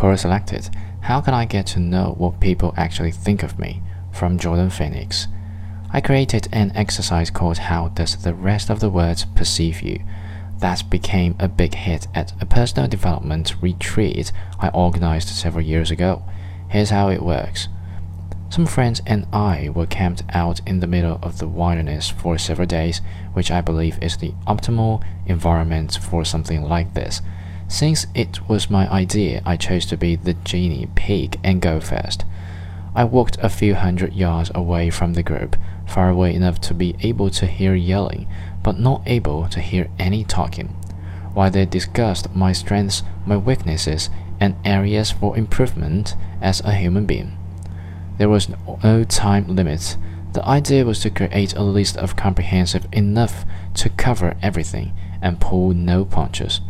Quora selected How can I get to know what people actually think of me? from Jordan Phoenix. I created an exercise called How Does the Rest of the World Perceive You? That became a big hit at a personal development retreat I organized several years ago. Here's how it works. Some friends and I were camped out in the middle of the wilderness for several days, which I believe is the optimal environment for something like this. Since it was my idea, I chose to be the genie pig and go first. I walked a few hundred yards away from the group, far away enough to be able to hear yelling, but not able to hear any talking. While they discussed my strengths, my weaknesses, and areas for improvement as a human being. There was no time limit. The idea was to create a list of comprehensive enough to cover everything and pull no punches.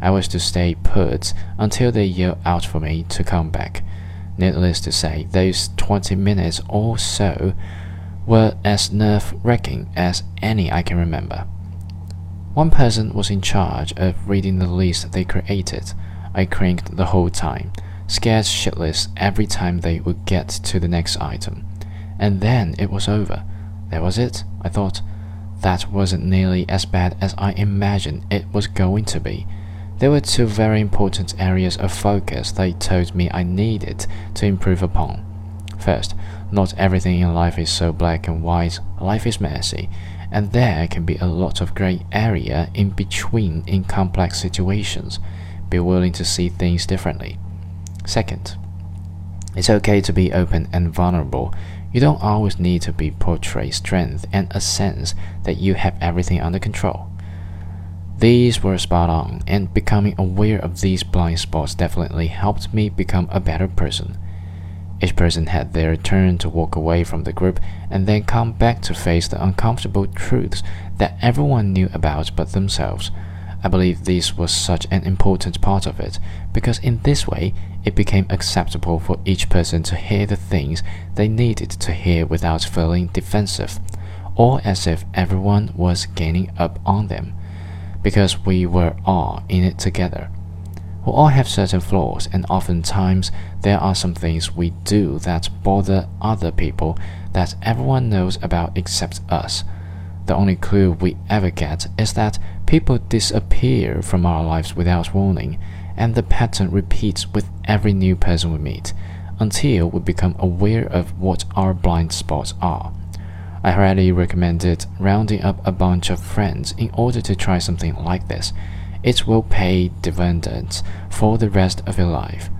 I was to stay put until they yelled out for me to come back. Needless to say, those 20 minutes or so were as nerve wracking as any I can remember. One person was in charge of reading the list they created. I cranked the whole time, scared shitless every time they would get to the next item. And then it was over. That was it, I thought. That wasn't nearly as bad as I imagined it was going to be. There were two very important areas of focus they told me I needed to improve upon. First, not everything in life is so black and white, life is messy, and there can be a lot of gray area in between in complex situations. Be willing to see things differently. Second, it's okay to be open and vulnerable. You don't always need to be portray strength and a sense that you have everything under control. These were spot on, and becoming aware of these blind spots definitely helped me become a better person. Each person had their turn to walk away from the group and then come back to face the uncomfortable truths that everyone knew about but themselves. I believe this was such an important part of it because in this way it became acceptable for each person to hear the things they needed to hear without feeling defensive or as if everyone was gaining up on them because we were all in it together. We all have certain flaws, and oftentimes there are some things we do that bother other people that everyone knows about except us. The only clue we ever get is that people disappear from our lives without warning, and the pattern repeats with every new person we meet until we become aware of what our blind spots are. I highly recommended rounding up a bunch of friends in order to try something like this. It will pay dividends for the rest of your life.